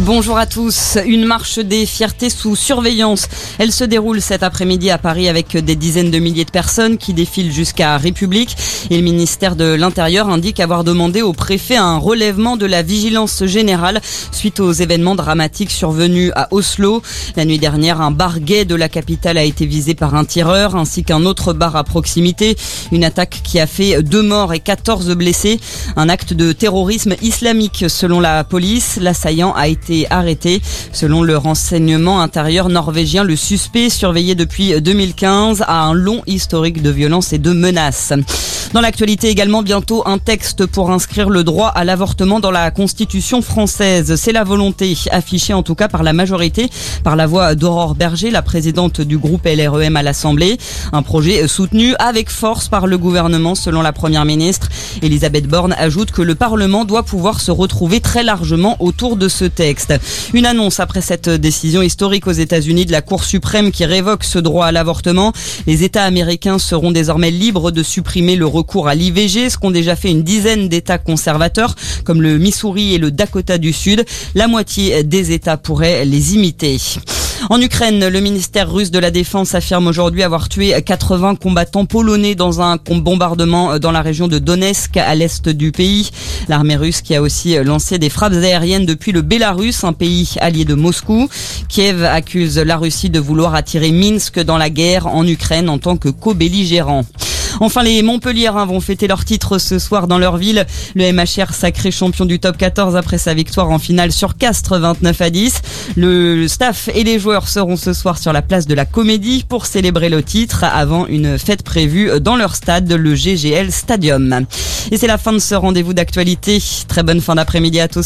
Bonjour à tous. Une marche des fiertés sous surveillance. Elle se déroule cet après-midi à Paris avec des dizaines de milliers de personnes qui défilent jusqu'à République. Et le ministère de l'Intérieur indique avoir demandé au préfet un relèvement de la vigilance générale suite aux événements dramatiques survenus à Oslo. La nuit dernière, un bar gay de la capitale a été visé par un tireur ainsi qu'un autre bar à proximité. Une attaque qui a fait deux morts et 14 blessés. Un acte de terrorisme islamique selon la police. L'assaillant a été arrêté. Selon le renseignement intérieur norvégien, le suspect, surveillé depuis 2015, a un long historique de violence et de menaces. Dans l'actualité également, bientôt un texte pour inscrire le droit à l'avortement dans la Constitution française. C'est la volonté affichée en tout cas par la majorité, par la voix d'Aurore Berger, la présidente du groupe LREM à l'Assemblée. Un projet soutenu avec force par le gouvernement selon la première ministre. Elisabeth Borne ajoute que le Parlement doit pouvoir se retrouver très largement autour de ce texte. Une annonce après cette décision historique aux États-Unis de la Cour suprême qui révoque ce droit à l'avortement. Les États américains seront désormais libres de supprimer le recours recours à l'IVG, ce qu'ont déjà fait une dizaine d'États conservateurs, comme le Missouri et le Dakota du Sud. La moitié des États pourraient les imiter. En Ukraine, le ministère russe de la Défense affirme aujourd'hui avoir tué 80 combattants polonais dans un bombardement dans la région de Donetsk à l'est du pays. L'armée russe qui a aussi lancé des frappes aériennes depuis le Bélarus, un pays allié de Moscou. Kiev accuse la Russie de vouloir attirer Minsk dans la guerre en Ukraine en tant que co-belligérant. Enfin, les Montpelliérains vont fêter leur titre ce soir dans leur ville. Le MHR sacré champion du top 14 après sa victoire en finale sur Castres 29 à 10. Le staff et les joueurs seront ce soir sur la place de la Comédie pour célébrer le titre avant une fête prévue dans leur stade, le GGL Stadium. Et c'est la fin de ce rendez-vous d'actualité. Très bonne fin d'après-midi à tous.